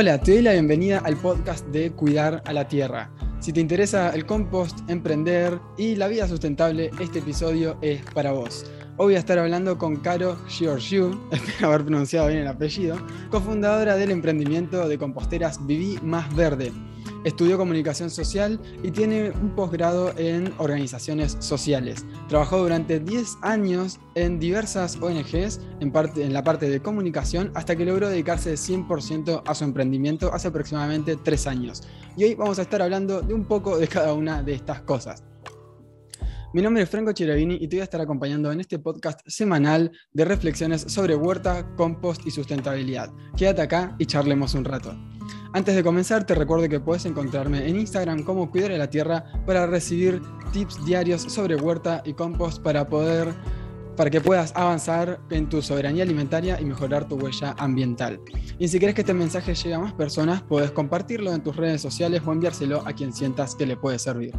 Hola, te doy la bienvenida al podcast de Cuidar a la Tierra. Si te interesa el compost, emprender y la vida sustentable, este episodio es para vos. Hoy voy a estar hablando con Caro Giorgiou, espero haber pronunciado bien el apellido, cofundadora del emprendimiento de composteras Viví Más Verde. Estudió comunicación social y tiene un posgrado en organizaciones sociales. Trabajó durante 10 años en diversas ONGs en, parte, en la parte de comunicación hasta que logró dedicarse 100% a su emprendimiento hace aproximadamente 3 años. Y hoy vamos a estar hablando de un poco de cada una de estas cosas. Mi nombre es Franco Chiravini y te voy a estar acompañando en este podcast semanal de reflexiones sobre huerta, compost y sustentabilidad. Quédate acá y charlemos un rato. Antes de comenzar, te recuerdo que puedes encontrarme en Instagram como Cuidar la Tierra para recibir tips diarios sobre huerta y compost para poder para que puedas avanzar en tu soberanía alimentaria y mejorar tu huella ambiental. Y si quieres que este mensaje llegue a más personas, puedes compartirlo en tus redes sociales o enviárselo a quien sientas que le puede servir.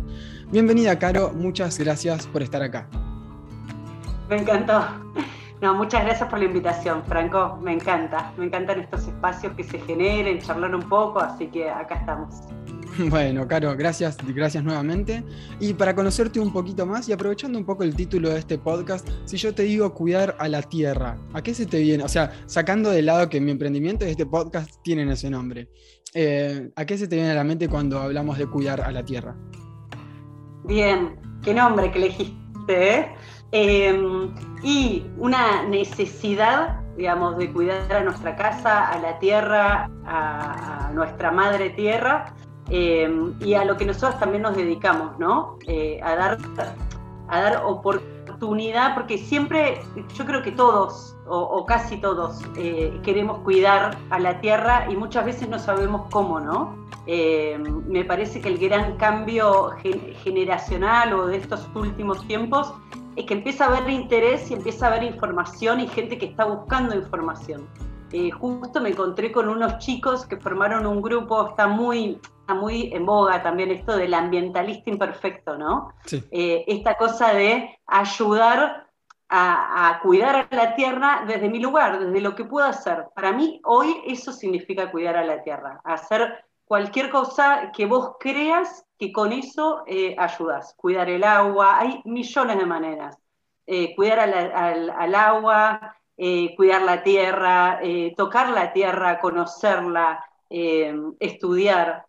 Bienvenida, Caro, muchas gracias por estar acá. Me encantó. No, muchas gracias por la invitación, Franco. Me encanta. Me encantan estos espacios que se generen, charlar un poco, así que acá estamos. Bueno, Caro, gracias, gracias nuevamente. Y para conocerte un poquito más y aprovechando un poco el título de este podcast, si yo te digo cuidar a la tierra, ¿a qué se te viene? O sea, sacando de lado que mi emprendimiento y este podcast tienen ese nombre, eh, ¿a qué se te viene a la mente cuando hablamos de cuidar a la tierra? Bien, qué nombre que elegiste, ¿eh? Em, y una necesidad, digamos, de cuidar a nuestra casa, a la tierra, a, nuestra madre tierra em, y a lo que nosotros también nos dedicamos, ¿no? Eh, a, dar, a dar oportunidad, porque siempre, yo creo que todos, o, casi todos, eh, queremos cuidar a la tierra y muchas veces no sabemos cómo, ¿no? Em, me parece que el gran cambio generacional o de estos últimos tiempos es que empieza a haber interés y empieza a haber información y gente que está buscando información. Eh, justo me encontré con unos chicos que formaron un grupo, está muy, muy en boga también esto del ambientalista imperfecto, ¿no? Eh, esta cosa de ayudar a, a, cuidar a la tierra desde mi lugar, desde lo que puedo hacer. Para mí hoy eso significa cuidar a la tierra, hacer cualquier cosa que vos creas que con eso eh, ayudas. Cuidar el agua, hay millones de maneras. Eh, cuidar al, agua, eh, cuidar la tierra, tocar la tierra, conocerla, estudiar,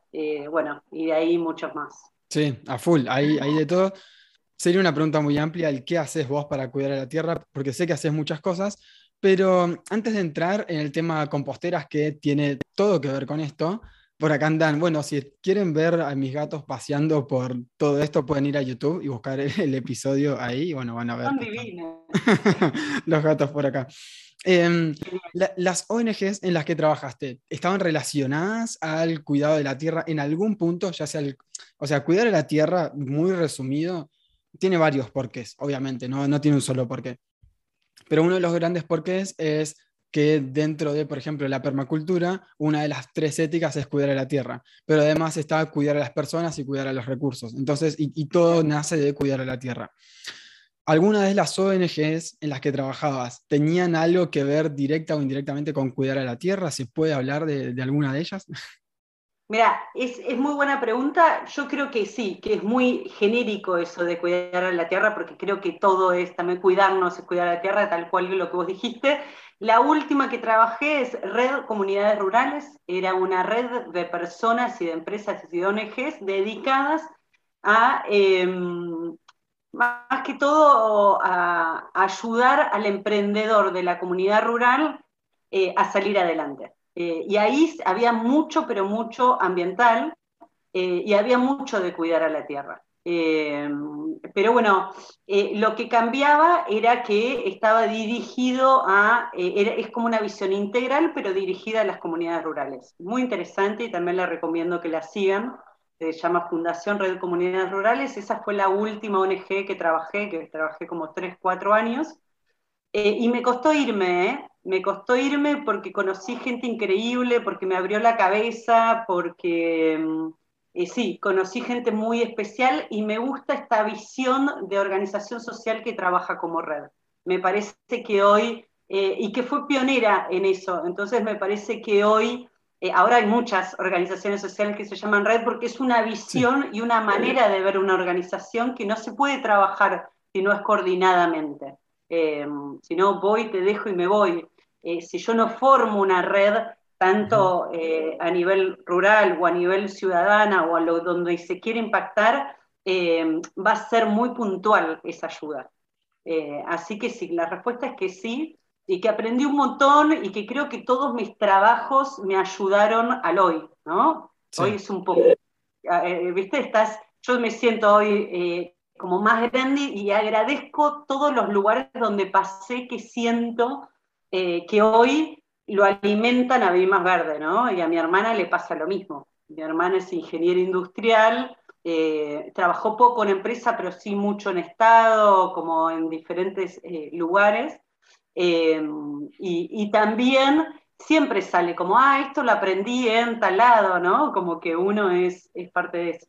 bueno, y de ahí muchos más. Sí, a full, hay, hay de todo. Sería una pregunta muy amplia el qué haces vos para cuidar a la tierra, porque sé que haces muchas cosas, pero antes de entrar en el tema composteras que tiene todo que ver con esto, por acá andan, bueno, si quieren ver a mis gatos paseando por todo esto, pueden ir a YouTube y buscar el, episodio ahí, y bueno, van a ver. los gatos por acá. Em, las ONGs en las que trabajaste, ¿estaban relacionadas al cuidado de la tierra en algún punto? Ya sea, o sea, cuidar de la tierra, muy resumido, tiene varios porqués, obviamente, no, no tiene un solo porqué. Pero uno de los grandes porqués es que dentro de, por ejemplo, la permacultura, una de las tres éticas es cuidar a la tierra, pero además está cuidar a las personas y cuidar a los recursos. Entonces, y, todo nace de cuidar a la tierra. ¿Alguna de las ONGs en las que trabajabas tenían algo que ver directa o indirectamente con cuidar a la tierra? ¿Se puede hablar de, alguna de ellas? Mira, es, es, muy buena pregunta. Yo creo que sí, que es muy genérico eso de cuidar a la tierra, porque creo que todo es también cuidarnos y cuidar a la tierra, tal cual lo que vos dijiste. La última que trabajé es Red Comunidades Rurales, era una red de personas y de empresas y de ONGs dedicadas a, em, más que todo, a, ayudar al emprendedor de la comunidad rural eh, a salir adelante. Eh, y ahí había mucho, pero mucho ambiental, eh, y había mucho de cuidar a la tierra. Pero bueno, lo que cambiaba era que estaba dirigido a, es como una visión integral, pero dirigida a las comunidades rurales. Muy interesante y también le recomiendo que la sigan. Se llama Fundación Red Comunidades Rurales. Esa fue la última ONG que trabajé, que trabajé como 3, 4 años. y me costó irme, me costó irme porque conocí gente increíble, porque me abrió la cabeza, porque mm, eh, sí, conocí gente muy especial y me gusta esta visión de organización social que trabaja como red. Me parece que hoy, eh, y que fue pionera en eso, entonces me parece que hoy eh, ahora hay muchas organizaciones sociales que se llaman red porque es una visión y una manera de ver una organización que no se puede trabajar si no es coordinadamente. Eh, si no voy, te dejo y me voy. Eh, si yo no formo una red, tanto a nivel rural o a nivel ciudadana o a lo donde se quiere impactar, va a ser muy puntual esa ayuda. así que sí, la respuesta es que sí, y que aprendí un montón y que creo que todos mis trabajos me ayudaron al hoy, ¿no? Hoy es un poco, eh, viste, estás, yo me siento hoy eh, como más grande y agradezco todos los lugares donde pasé que siento eh, que hoy lo alimentan a mí más verde, ¿no? Y a mi hermana le pasa lo mismo. Mi hermana es ingeniera industrial, trabajó poco en empresa, pero sí mucho en Estado, como en diferentes lugares. Em, y, también siempre sale como, ah, esto lo aprendí en tal lado, ¿no? Como que uno es, es parte de eso.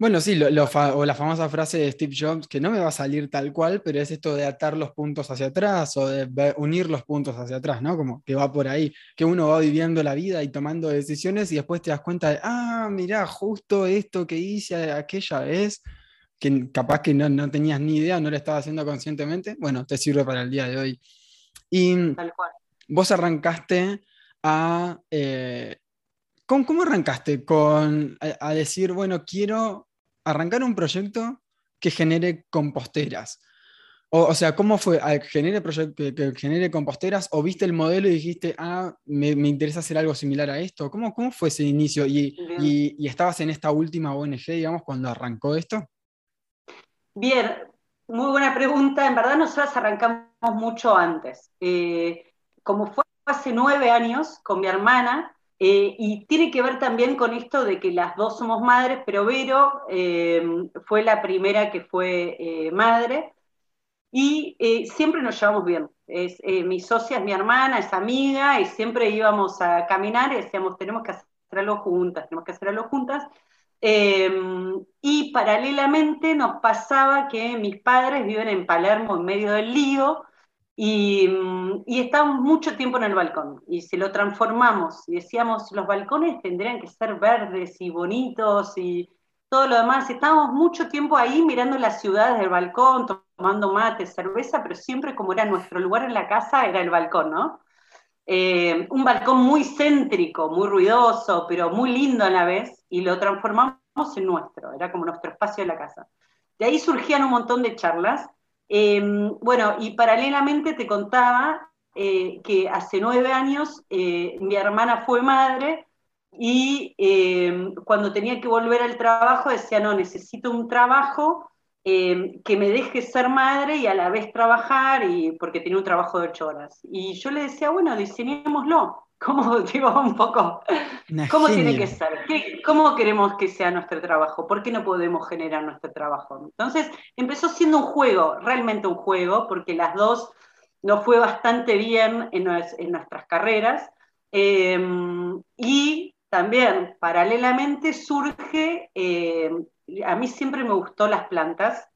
Bueno, sí, lo, o la famosa frase de Steve Jobs, que no me va a salir tal cual, pero es esto de atar los puntos hacia atrás o de unir los puntos hacia atrás, ¿no? Como que va por ahí, que uno va viviendo la vida y tomando decisiones y después te das cuenta de, ah, mirá, justo esto que hice aquella vez, que capaz que no, no tenías ni idea, no lo estaba haciendo conscientemente, bueno, te sirve para el día de hoy. Y vos arrancaste a... Eh, ¿cómo, arrancaste con, a, decir, bueno, quiero arrancar un proyecto que genere composteras? O, sea, ¿cómo fue? genere, que, genere composteras? ¿O viste el modelo y dijiste, ah, me, interesa hacer algo similar a esto? ¿Cómo, cómo fue ese inicio? ¿Y, y, estabas en esta última ONG, digamos, cuando arrancó esto? Bien, muy buena pregunta. En verdad nosotros arrancamos mucho antes. Eh, como fue hace nueve años con mi hermana, eh, y tiene que ver también con esto de que las dos somos madres, pero Vero eh, fue la primera que fue madre, y siempre nos llevamos bien. Es, mi socia es mi hermana, es amiga, y siempre íbamos a caminar y decíamos, tenemos que hacer algo juntas, tenemos que hacer algo juntas. Y paralelamente nos pasaba que mis padres viven en Palermo en medio del lío y, mm, y estábamos mucho tiempo en el balcón y se lo transformamos y decíamos los balcones tendrían que ser verdes y bonitos y todo lo demás. Estábamos mucho tiempo ahí mirando las ciudades del balcón, tomando mate, cerveza, pero siempre como era nuestro lugar en la casa era el balcón, ¿no? Eh, un balcón muy céntrico, muy ruidoso, pero muy lindo a la vez, y lo transformamos en nuestro, era como nuestro espacio de la casa. De ahí surgían un montón de charlas. Eh, bueno, y paralelamente te contaba eh, que hace nueve años mi hermana fue madre y cuando tenía que volver al trabajo decía, no, necesito un trabajo Em, que me deje ser madre y a la vez trabajar, y, porque tiene un trabajo de ocho horas. Y yo le decía, bueno, diseñémoslo. ¿Cómo, digo, un poco, cómo tiene que ser? ¿Cómo queremos que sea nuestro trabajo? ¿Por qué no podemos generar nuestro trabajo? Entonces, empezó siendo un juego, realmente un juego, porque las dos nos fue bastante bien en, nuestras carreras. Em, y también, paralelamente, surge em, a mí siempre me gustó las plantas,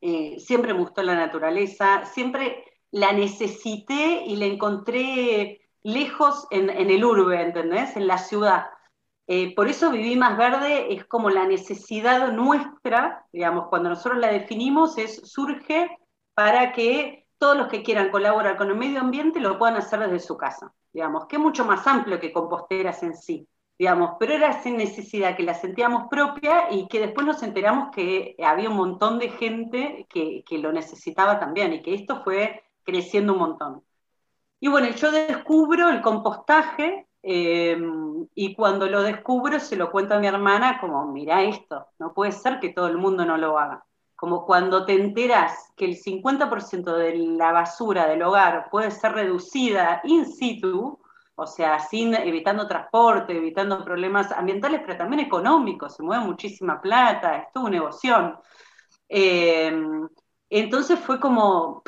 eh, siempre me gustó la naturaleza, siempre la necesité y la encontré lejos en, el urbe, ¿entendés? En la ciudad. Eh, por eso Viví Más Verde es como la necesidad nuestra, digamos, cuando nosotros la definimos, es, surge para que todos los que quieran colaborar con el medio ambiente lo puedan hacer desde su casa, digamos, que es mucho más amplio que composteras en sí digamos, pero era sin necesidad que la sentíamos propia y que después nos enteramos que había un montón de gente que, lo necesitaba también y que esto fue creciendo un montón. Y bueno, yo descubro el compostaje eh, y cuando lo descubro se lo cuento a mi hermana como, mira esto, no puede ser que todo el mundo no lo haga. Como cuando te enteras que el 50% de la basura del hogar puede ser reducida in situ, o sea, sin, evitando transporte, evitando problemas ambientales, pero también económicos, se mueve muchísima plata, es toda una negocio. Em, entonces fue como,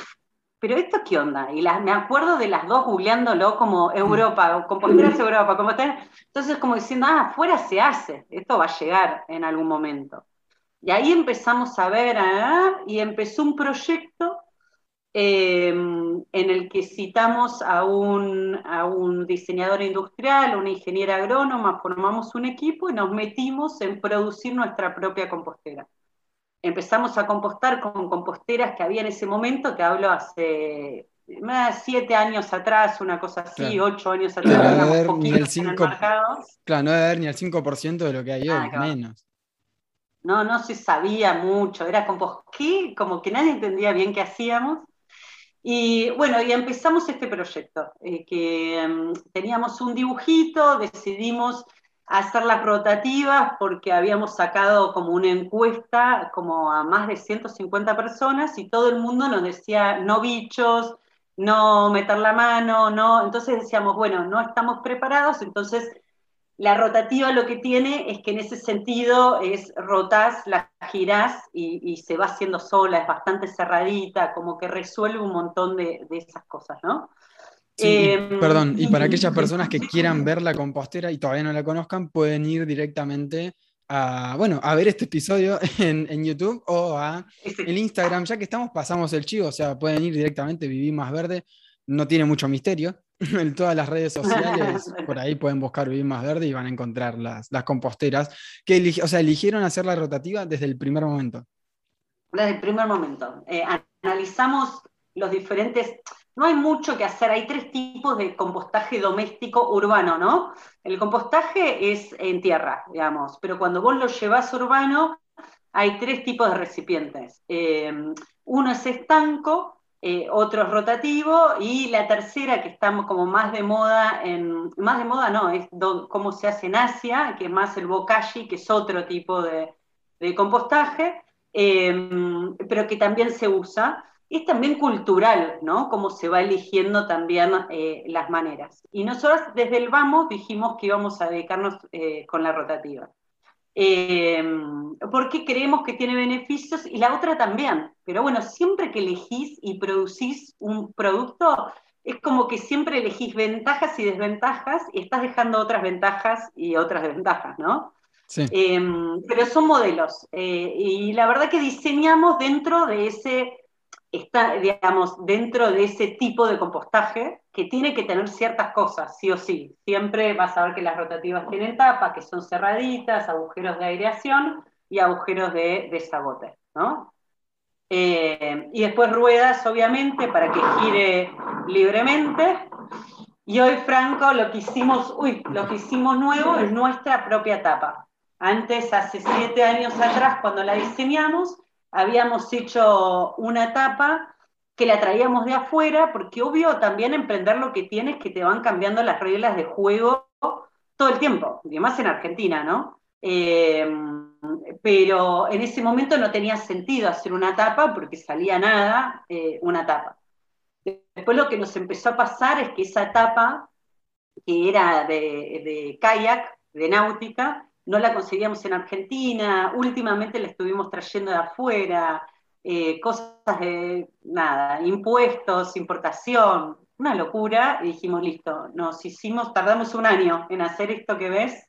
pero esto qué onda? Y me acuerdo de las dos googleándolo como Europa, composteras Europa, como entonces como diciendo, ah, afuera se hace, esto va a llegar en algún momento. Y ahí empezamos a ver, ah, y empezó un proyecto em, en el que citamos a un, a un diseñador industrial, una ingeniera agrónoma, formamos un equipo y nos metimos en producir nuestra propia compostera. Empezamos a compostar con composteras que había en ese momento, te hablo hace siete años atrás, una cosa así, ocho años atrás, claro, no ni el 5, Claro, no debe haber ni el 5% de lo que hay hoy, menos. No, no se sabía mucho, era como, ¿qué? como que nadie entendía bien qué hacíamos. Y bueno, y empezamos este proyecto, eh, que mm, teníamos un dibujito, decidimos hacer las rotativas porque habíamos sacado como una encuesta como a más de 150 personas y todo el mundo nos decía no bichos, no meter la mano, no. Entonces decíamos, bueno, no estamos preparados, entonces la rotativa lo que tiene es que en ese sentido es rotás, la girás y, se va haciendo sola, es bastante cerradita, como que resuelve un montón de, esas cosas, ¿no? Em, perdón, y para aquellas personas que quieran ver la compostera y todavía no la conozcan, pueden ir directamente a, bueno, a ver este episodio en, YouTube o a el Instagram, ya que estamos, pasamos el chivo, o sea, pueden ir directamente, Viví Más Verde, no tiene mucho misterio, en todas las redes sociales, por ahí pueden buscar Vivir Más Verde y van a encontrar las, las composteras, que o sea, eligieron hacer la rotativa desde el primer momento. Desde el primer momento. Eh, analizamos los diferentes, no hay mucho que hacer, hay tres tipos de compostaje doméstico urbano, ¿no? El compostaje es en tierra, digamos, pero cuando vos lo llevas urbano, hay tres tipos de recipientes. Eh, uno es estanco, eh, otro es rotativo, y la tercera, que estamos como más de moda, en, más de moda no, es cómo se hace en Asia, que es más el bokashi, que es otro tipo de, compostaje, eh, pero que también se usa es también cultural, ¿no? Cómo se va eligiendo también eh, las maneras. Y nosotros desde el vamos dijimos que íbamos a dedicarnos eh, con la rotativa. Em, porque creemos que tiene beneficios y la otra también. Pero bueno, siempre que elegís y producís un producto, es como que siempre elegís ventajas y desventajas y estás dejando otras ventajas y otras desventajas, ¿no? Sí. Em, pero son modelos. Eh, y la verdad que diseñamos dentro de ese está, digamos, dentro de ese tipo de compostaje que tiene que tener ciertas cosas, sí o sí. Siempre vas a ver que las rotativas tienen tapas, que son cerraditas, agujeros de aireación y agujeros de desabote, ¿no? Eh, y después ruedas, obviamente, para que gire libremente. Y hoy, Franco, lo que hicimos, uy, lo que hicimos nuevo es nuestra propia tapa. Antes, hace siete años atrás, cuando la diseñamos, habíamos hecho una etapa que la traíamos de afuera, porque obvio también emprender lo que tienes que te van cambiando las reglas de juego todo el tiempo, y más en Argentina, ¿no? Eh, pero en ese momento no tenía sentido hacer una etapa porque salía nada eh, una etapa. Después lo que nos empezó a pasar es que esa etapa, que era de kayak, de náutica, no la conseguíamos en Argentina, últimamente la estuvimos trayendo de afuera, eh, cosas de nada, impuestos, importación, una locura, y dijimos, listo, nos hicimos, tardamos un año en hacer esto que ves,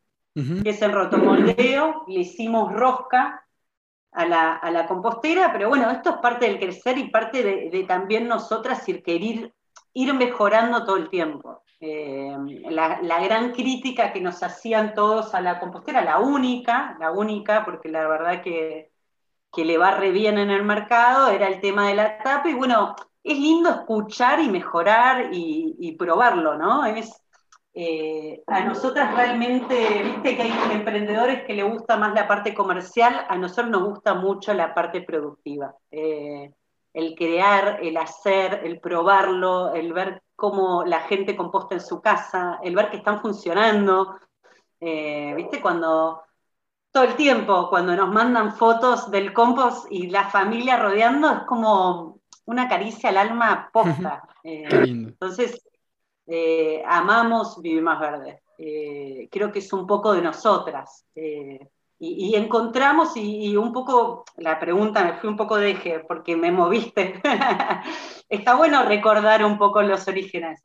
que es el rotomoldeo, le hicimos rosca a la, compostera, pero bueno, esto es parte del crecer y parte de, también nosotras ir querer ir mejorando todo el tiempo. Eh, la, gran crítica que nos hacían todos a la compostera, la única, la única, porque la verdad que, le va re bien en el mercado, era el tema de la tapa, y bueno, es lindo escuchar y mejorar y, probarlo, ¿no? Eh, a nosotras realmente, viste que hay emprendedores que le gusta más la parte comercial, a nosotros nos gusta mucho la parte productiva. Eh, el crear, el hacer, el probarlo, el ver cómo la gente composta en su casa, el ver que están funcionando. Eh, ¿Viste? Cuando todo el tiempo, cuando nos mandan fotos del compost y la familia rodeando, es como una caricia al alma posta. Eh, entonces, eh, amamos Vivir Más Verde. creo que es un poco de nosotras. Y, encontramos, y, un poco, la pregunta me fui un poco de eje porque me moviste. Está bueno recordar un poco los orígenes.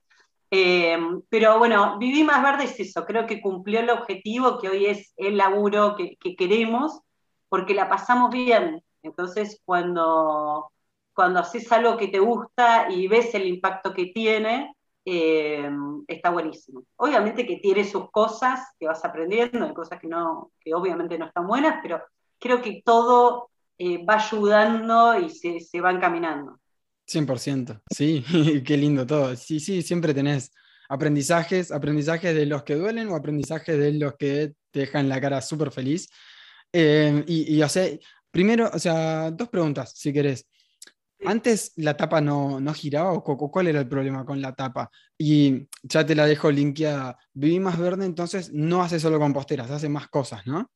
Eh, pero bueno, Viví Más Verde es eso, creo que cumplió el objetivo que hoy es el laburo que, queremos, porque la pasamos bien. Entonces, cuando, cuando haces algo que te gusta y ves el impacto que tiene, eh, está buenísimo. Obviamente que tiene sus cosas que vas aprendiendo, hay cosas que, no, que obviamente no están buenas, pero creo que todo eh, va ayudando y se, se va encaminando. 100%, sí, qué lindo todo. Sí, sí, siempre tenés aprendizajes, aprendizajes de los que duelen o aprendizajes de los que te dejan la cara súper feliz. Eh, y, y, o sea, primero, o sea, dos preguntas, si querés. Antes la tapa no, no giraba o, cuál era el problema con la tapa. Y ya te la dejo linkeada. Viví más verde, entonces no hace solo composteras, hace más cosas, ¿no?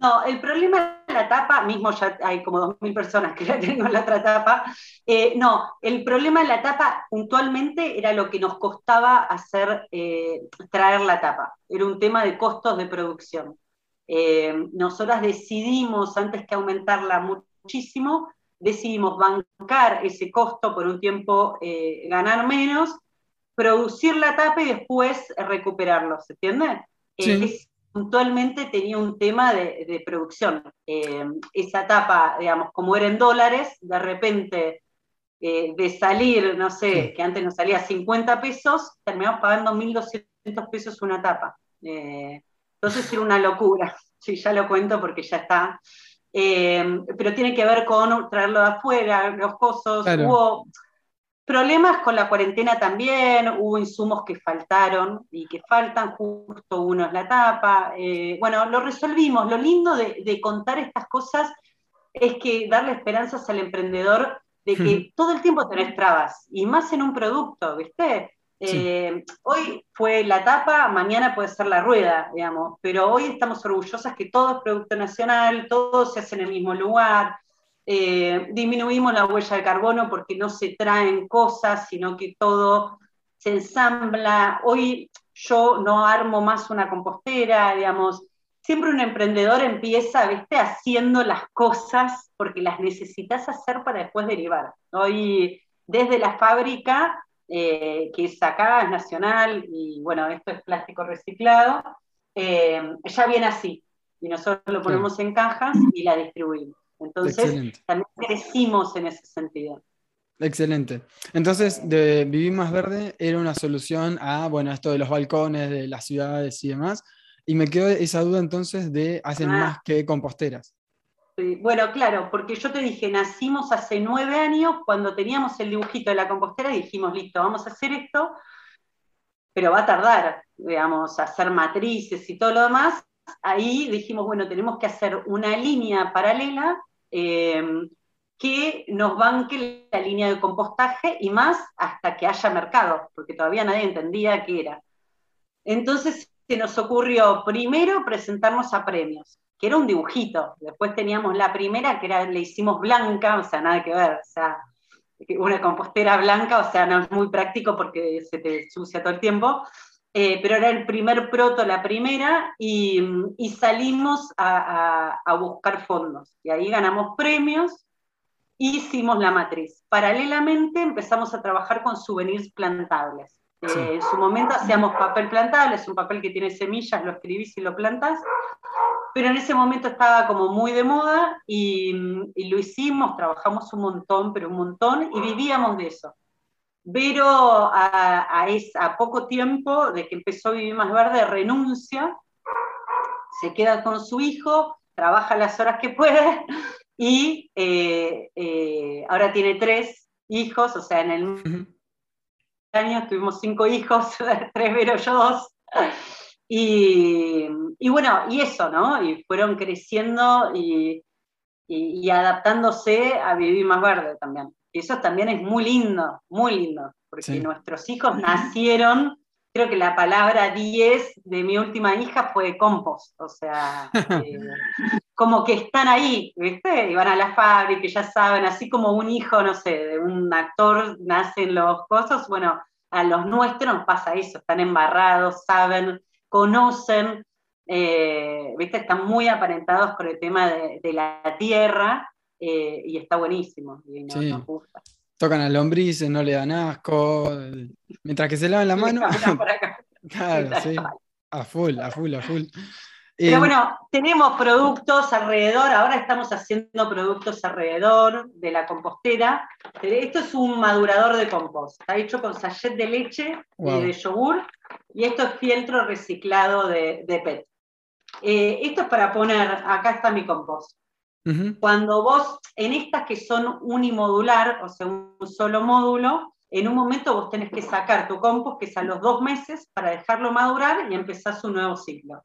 No, el problema de la tapa, mismo ya hay como 2.000 personas que ya tengo la otra tapa, eh, no, el problema de la tapa puntualmente era lo que nos costaba hacer, eh, traer la tapa, era un tema de costos de producción. Eh, nosotras decidimos, antes que aumentarla muchísimo, decidimos bancar ese costo por un tiempo, ganar menos, producir la tapa y después recuperarlo, ¿se entiende? Sí puntualmente tenía un tema de, producción. Eh, esa etapa, digamos, como era en dólares, de repente eh, de salir, no sé, que antes nos salía 50 pesos, terminamos pagando 1.200 pesos una tapa. Eh, entonces era una locura. Sí, ya lo cuento porque ya está. Pero tiene que ver con traerlo de afuera, los cosos. Hubo, Problemas con la cuarentena también, hubo insumos que faltaron y que faltan, justo uno es la tapa. Eh, bueno, lo resolvimos. Lo lindo de, contar estas cosas es que darle esperanzas al emprendedor de que todo el tiempo tenés trabas, y más en un producto, ¿viste? Eh, hoy fue la tapa, mañana puede ser la rueda, digamos, pero hoy estamos orgullosas que todo es producto nacional, todo se hace en el mismo lugar, eh, disminuimos la huella de carbono porque no se traen cosas, sino que todo se ensambla. Hoy yo no armo más una compostera, digamos, siempre un emprendedor empieza, viste, haciendo las cosas porque las necesitas hacer para después derivar. Hoy, desde la fábrica, eh, que es acá, es nacional, y bueno, esto es plástico reciclado, eh, ya viene así, y nosotros lo ponemos en cajas y la distribuimos. Entonces, también crecimos en ese sentido. Excelente. Entonces, de Vivir Más Verde era una solución a, bueno, esto de los balcones, de las ciudades y demás. Y me quedó esa duda entonces de hacen ah. más que composteras. Bueno, claro, porque yo te dije, nacimos hace nueve años, cuando teníamos el dibujito de la compostera, dijimos, listo, vamos a hacer esto, pero va a tardar, digamos, hacer matrices y todo lo demás. Ahí dijimos, bueno, tenemos que hacer una línea paralela eh, que nos banque la línea de compostaje y más hasta que haya mercado, porque todavía nadie entendía qué era. Entonces se nos ocurrió primero presentarnos a premios, que era un dibujito. Después teníamos la primera que era, le hicimos blanca, o sea, nada que ver, o sea, una compostera blanca, o sea, no es muy práctico porque se te sucia todo el tiempo. Eh, pero era el primer proto, la primera, y, salimos a, buscar fondos. Y ahí ganamos premios, hicimos la matriz. Paralelamente empezamos a trabajar con souvenirs plantables. Eh, en su momento hacíamos papel plantable, es un papel que tiene semillas, lo escribís y lo plantas, pero en ese momento estaba como muy de moda y, y lo hicimos, trabajamos un montón, pero un montón, y vivíamos de eso. Vero a, a, poco tiempo de que empezó a vivir más verde renuncia, se queda con su hijo, trabaja las horas que puede y eh, eh, ahora tiene tres hijos, o sea, en el año tuvimos cinco hijos, tres Vero, yo dos. Y, bueno, y eso, ¿no? Y fueron creciendo y, y adaptándose a vivir más verde también. Y eso también es muy lindo, muy lindo, porque nuestros hijos nacieron, creo que la palabra 10 de mi última hija fue compost, o sea, eh, como que están ahí, ¿viste? Y van a la fábrica, ya saben, así como un hijo, no sé, de un actor nacen los cosas, bueno, a los nuestros nos pasa eso, están embarrados, saben, conocen, eh, ¿viste? Están muy aparentados con el tema de, de la tierra eh, y está buenísimo. Y Tocan a lombrices, no le dan asco. Mientras que se lavan la mano. claro, sí. A full, a full, a full. Pero eh, bueno, tenemos productos alrededor, ahora estamos haciendo productos alrededor de la compostera. Esto es un madurador de compost, está hecho con sachet de leche y de yogur, y esto es fieltro reciclado de, PET. Eh, esto es para poner, acá está mi compost. Cuando vos, en estas que son unimodular, o sea, un solo módulo, en un momento vos tenés que sacar tu compost, que es a los dos meses, para dejarlo madurar y empezar su nuevo ciclo.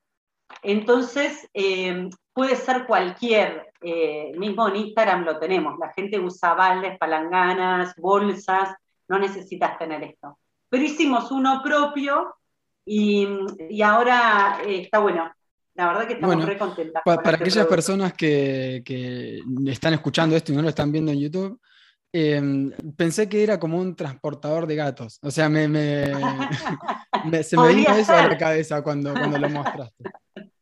Entonces, eh, puede ser cualquier, eh, mismo en Instagram lo tenemos, la gente usa baldes, palanganas, bolsas, no necesitas tener esto. Pero hicimos uno propio y, ahora eh, está bueno. La verdad que estamos muy contentas. para este aquellas personas que, que, están escuchando esto y no lo están viendo en YouTube, Em, pensé que era como un transportador de gatos. O sea, me, se me vino eso a la cabeza cuando, cuando lo mostraste.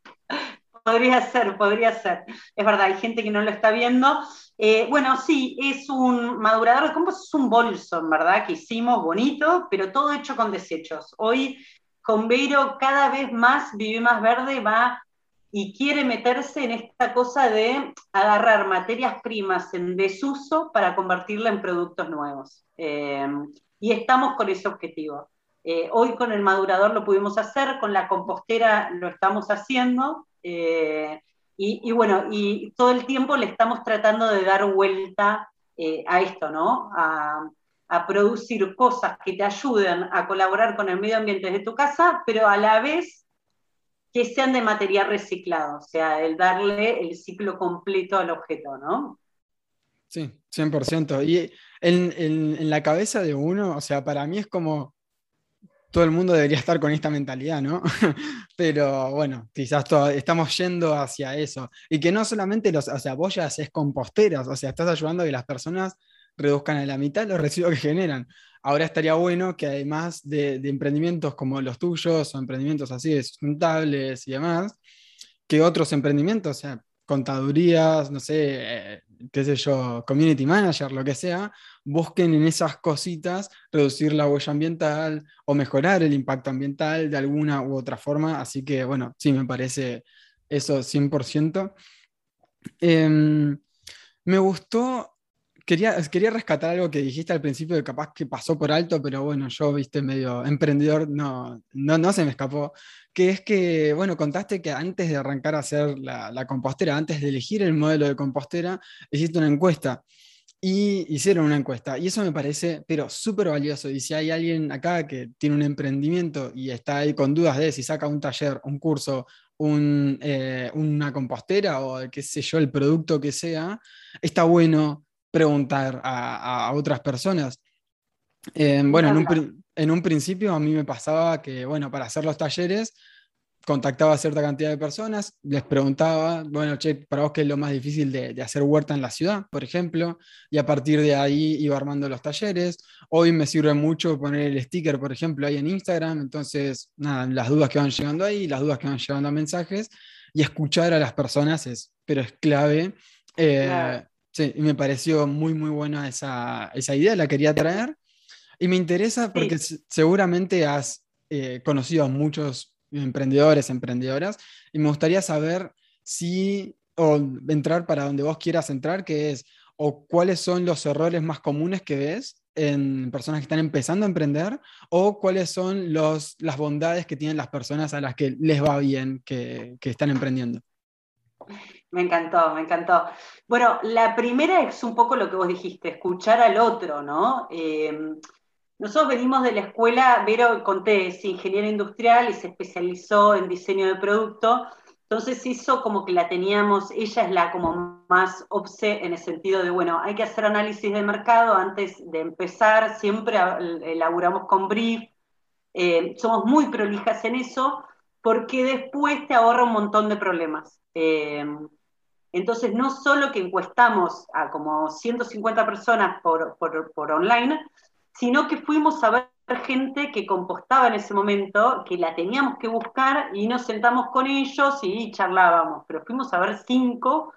Podría ser, podría ser. Es verdad, hay gente que no lo está viendo. Eh, bueno, sí, es un madurador de compost, es un bolso, ¿verdad? Que hicimos bonito, pero todo hecho con desechos. Hoy, con Vero, cada vez más Vive Más Verde va y quiere meterse en esta cosa de agarrar materias primas en desuso para convertirla en productos nuevos. Eh, y estamos con ese objetivo. Eh, hoy con el madurador lo pudimos hacer, con la compostera lo estamos haciendo. Eh, y, bueno, y todo el tiempo le estamos tratando de dar vuelta a esto, ¿no? A producir cosas que te ayuden a colaborar con el medio ambiente de tu casa, pero a la vez que sean de material reciclado, o sea, el darle el ciclo completo al objeto, ¿no? Sí, 100%. Y en, la cabeza de uno, o sea, para mí es como todo el mundo debería estar con esta mentalidad, ¿no? Pero bueno, quizás estamos yendo hacia eso. Y que no solamente los, o sea, composteras, o sea, estás ayudando a que las personas reduzcan a la mitad los residuos que generan. Ahora estaría bueno que además de, emprendimientos como los tuyos o emprendimientos así de sustentables y demás, que otros emprendimientos, o sea, contadurías, no sé, eh, qué sé yo, community manager, lo que sea, busquen en esas cositas reducir la huella ambiental o mejorar el impacto ambiental de alguna u otra forma. Así que, bueno, sí, me parece eso 100%. Em, me gustó Quería, quería rescatar algo que dijiste al principio de capaz que pasó por alto, pero bueno, yo, viste, medio emprendedor, no, no, no se me escapó, que es que, bueno, contaste que antes de arrancar a hacer la, la compostera, antes de elegir el modelo de compostera, hiciste una encuesta y hicieron una encuesta. Y eso me parece, pero súper valioso. Y si hay alguien acá que tiene un emprendimiento y está ahí con dudas de si saca un taller, un curso, un, eh, una compostera o qué sé yo, el producto que sea, está bueno preguntar a, otras personas. Eh, bueno, en un, principio a mí me pasaba que, bueno, para hacer los talleres, contactaba a cierta cantidad de personas, les preguntaba, bueno, che, para vos qué es lo más difícil de, hacer huerta en la ciudad, por ejemplo, y a partir de ahí iba armando los talleres. Hoy me sirve mucho poner el sticker, por ejemplo, ahí en Instagram, entonces, nada, las dudas que van llegando ahí, las dudas que van llegando a mensajes, y escuchar a las personas es, pero es clave. Eh, Sí, me pareció muy, muy buena esa, idea, la quería traer. Y me interesa porque seguramente has eh, conocido a muchos emprendedores, emprendedoras, y me gustaría saber si, o entrar para donde vos quieras entrar, que es, o cuáles son los errores más comunes que ves en personas que están empezando a emprender, o cuáles son los, las bondades que tienen las personas a las que les va bien que, que están emprendiendo. Me encantó, me encantó. Bueno, la primera es un poco lo que vos dijiste, escuchar al otro, ¿no? Eh, nosotros venimos de la escuela, Vero conté, es ingeniera industrial y se especializó en diseño de producto, entonces hizo como que la teníamos, ella es la como más obse en el sentido de, bueno, hay que hacer análisis de mercado antes de empezar, siempre elaboramos con brief, eh, somos muy prolijas en eso, porque después te ahorra un montón de problemas. Eh, entonces, no solo que encuestamos a como 150 personas por, online, sino que fuimos a ver gente que compostaba en ese momento, que la teníamos que buscar y nos sentamos con ellos y charlábamos, pero fuimos a ver cinco.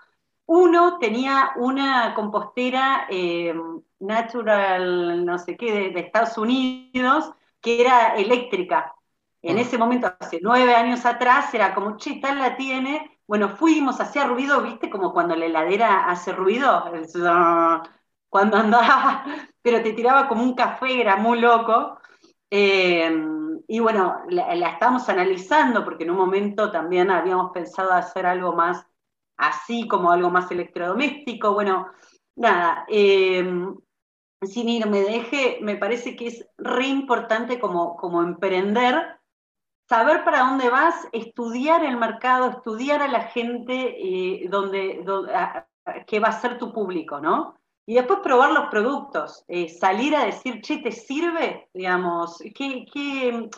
Uno tenía una compostera eh, natural, no sé qué, de, Estados Unidos, que era eléctrica. En ese momento, hace nueve años atrás, era como, che, tal la tiene. Bueno, fuimos, hacía ruido, ¿viste? Como cuando la heladera hace ruido. Cuando andaba, pero te tiraba como un café, era muy loco. Eh, y bueno, la, la estábamos analizando porque en un momento también habíamos pensado hacer algo más así, como algo más electrodoméstico. Bueno, nada, eh, sin irme de eje, me parece que es re importante como, como emprender, saber para dónde vas, estudiar el mercado, estudiar a la gente eh, donde, que va a ser tu público, ¿no? Y después probar los productos, eh, salir a decir, che, ¿te sirve? Digamos, ¿qué, qué,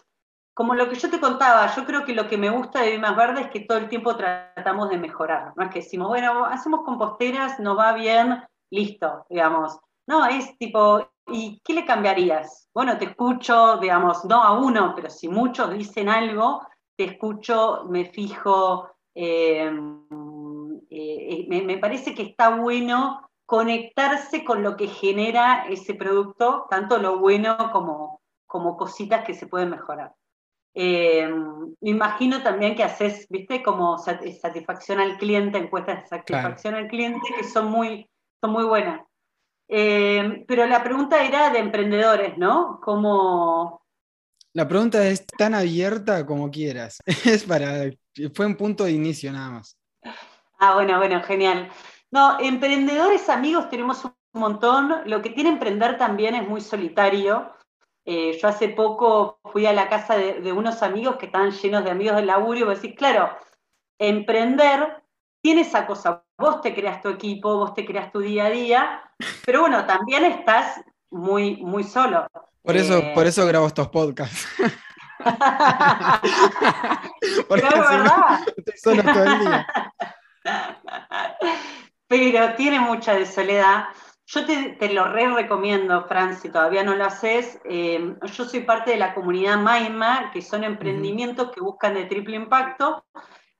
como lo que yo te contaba, yo creo que lo que me gusta de Más Verde es que todo el tiempo tratamos de mejorar, no es que decimos, bueno, hacemos composteras, nos va bien, listo, digamos. No, es tipo, ¿y qué le cambiarías? Bueno, te escucho, digamos, no a uno, pero si muchos dicen algo, te escucho, me fijo, eh, eh, me, parece que está bueno conectarse con lo que genera ese producto, tanto lo bueno como, como cositas que se pueden mejorar. Eh, me imagino también que haces, viste, como satisfacción al cliente, encuestas de satisfacción al cliente, que son muy, son muy buenas. Eh, pero la pregunta era de emprendedores, ¿no? Como... La pregunta es tan abierta como quieras. Es para, fue un punto de inicio nada más. Ah, bueno, bueno, genial. No, emprendedores amigos tenemos un montón. Lo que tiene emprender también es muy solitario. Eh, yo hace poco fui a la casa de, unos amigos que estaban llenos de amigos del laburo y vos decís, claro, emprender tiene esa cosa, vos te creas tu equipo, vos te creas tu día a día, pero bueno, también estás muy, muy solo. Por eso, eh, por eso grabo estos podcasts. Porque ¿verdad? estoy solo todo el día. Pero tiene mucha de soledad. Yo te, lo re recomiendo, Fran, si todavía no lo haces. Eh, yo soy parte de la comunidad Maima, que son emprendimientos que buscan de triple impacto.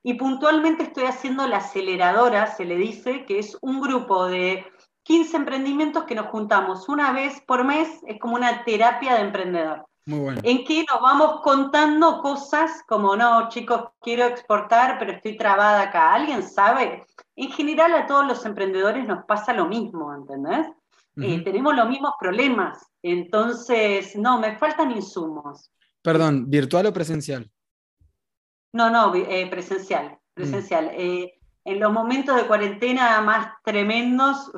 Y puntualmente estoy haciendo la aceleradora, se le dice, que es un grupo de 15 emprendimientos que nos juntamos una vez por mes, es como una terapia de emprendedor. Muy bueno. En que nos vamos contando cosas como, no, chicos, quiero exportar, pero estoy trabada acá. ¿Alguien sabe? En general a todos los emprendedores nos pasa lo mismo, ¿entendés? Eh, tenemos los mismos problemas. Entonces, no, me faltan insumos. Perdón, ¿virtual o presencial? No, no, eh, presencial, presencial. Mm. Eh, en los momentos de cuarentena más tremendos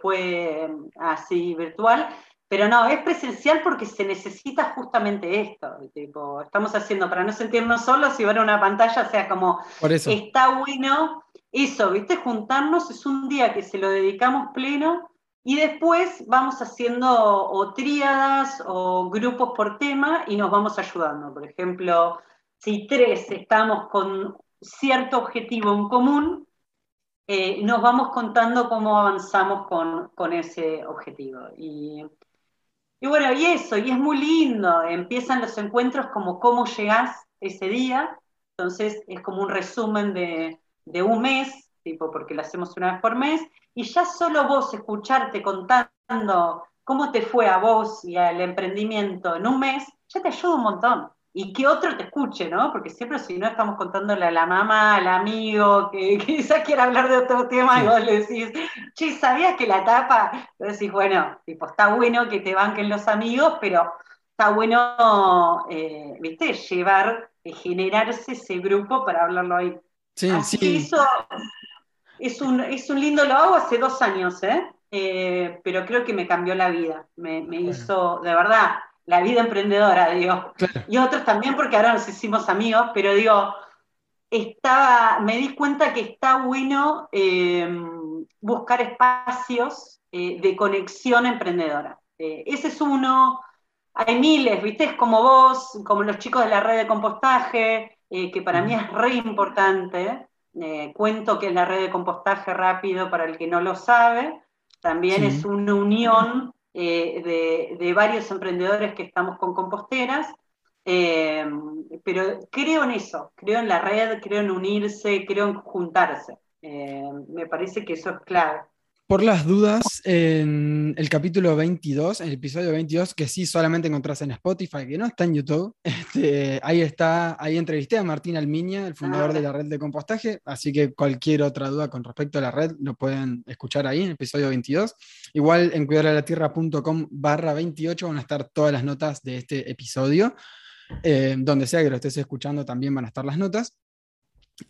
fue así virtual, pero no, es presencial porque se necesita justamente esto. Tipo, estamos haciendo para no sentirnos solos y ver una pantalla, o sea, como está bueno eso, ¿viste? Juntarnos es un día que se lo dedicamos pleno y después vamos haciendo o tríadas o grupos por tema y nos vamos ayudando. Por ejemplo, si tres estamos con cierto objetivo en común, eh, nos vamos contando cómo avanzamos con, con ese objetivo. Y y bueno, y eso, y es muy lindo, empiezan los encuentros como cómo llegás ese día, entonces es como un resumen de, un mes, tipo, porque lo hacemos una vez por mes, y ya solo vos escucharte contando cómo te fue a vos y al emprendimiento en un mes, ya te ayuda un montón y que otro te escuche, ¿no? Porque siempre si no estamos contándole a la mamá, al amigo, que, quizás quiera hablar de otro tema y vos le decís, che, ¿sabías que la tapa? Y decís, bueno, tipo, está bueno que te banquen los amigos, pero está bueno, eh, viste, llevar, eh, generarse ese grupo para hablarlo ahí. Sí, sí. eso es un, es un lindo, lo hago hace dos años, ¿eh? eh pero creo que me cambió la vida, me, hizo, de verdad, la vida emprendedora, digo. Y otros también porque ahora nos hicimos amigos, pero digo, estaba, me di cuenta que está bueno eh, buscar espacios eh, de conexión emprendedora. Eh, ese es uno, hay miles, ¿viste? Es como vos, como los chicos de la red de compostaje, que para mí es re importante. cuento que es la red de compostaje rápido para el que no lo sabe. También es una unión eh, de, varios emprendedores que estamos con composteras, eh, pero creo en eso, creo en la red, creo en unirse, creo en juntarse. Eh, me parece que eso es clave. Por las dudas, en el capítulo 22, el episodio 22, que sí solamente encontrás en Spotify, que no está en YouTube, este, ahí está, ahí entrevisté a Martín Almiña, el fundador de la red de compostaje, así que cualquier otra duda con respecto a la red lo pueden escuchar ahí en el episodio 22. Igual en cuidaralatierra.com barra 28 van a estar todas las notas de este episodio. Eh, donde sea que lo estés escuchando también van a estar las notas.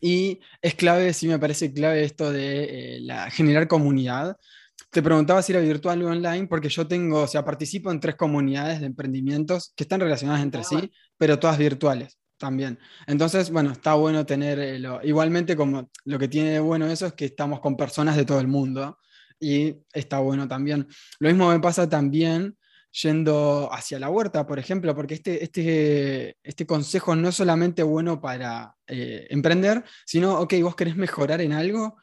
Y es clave, sí me parece clave esto de eh, generar comunidad. Te preguntaba si era virtual o online, porque yo tengo, o sea, participo en tres comunidades de emprendimientos que están relacionadas entre ah, sí, pero todas virtuales también. Entonces, bueno, está bueno tener, eh, igualmente como lo que tiene de bueno eso es que estamos con personas de todo el mundo y está bueno también. Lo mismo me pasa también yendo hacia la huerta, por ejemplo, porque este, este, este consejo no es solamente bueno para eh, emprender, sino, ok, vos querés mejorar en algo,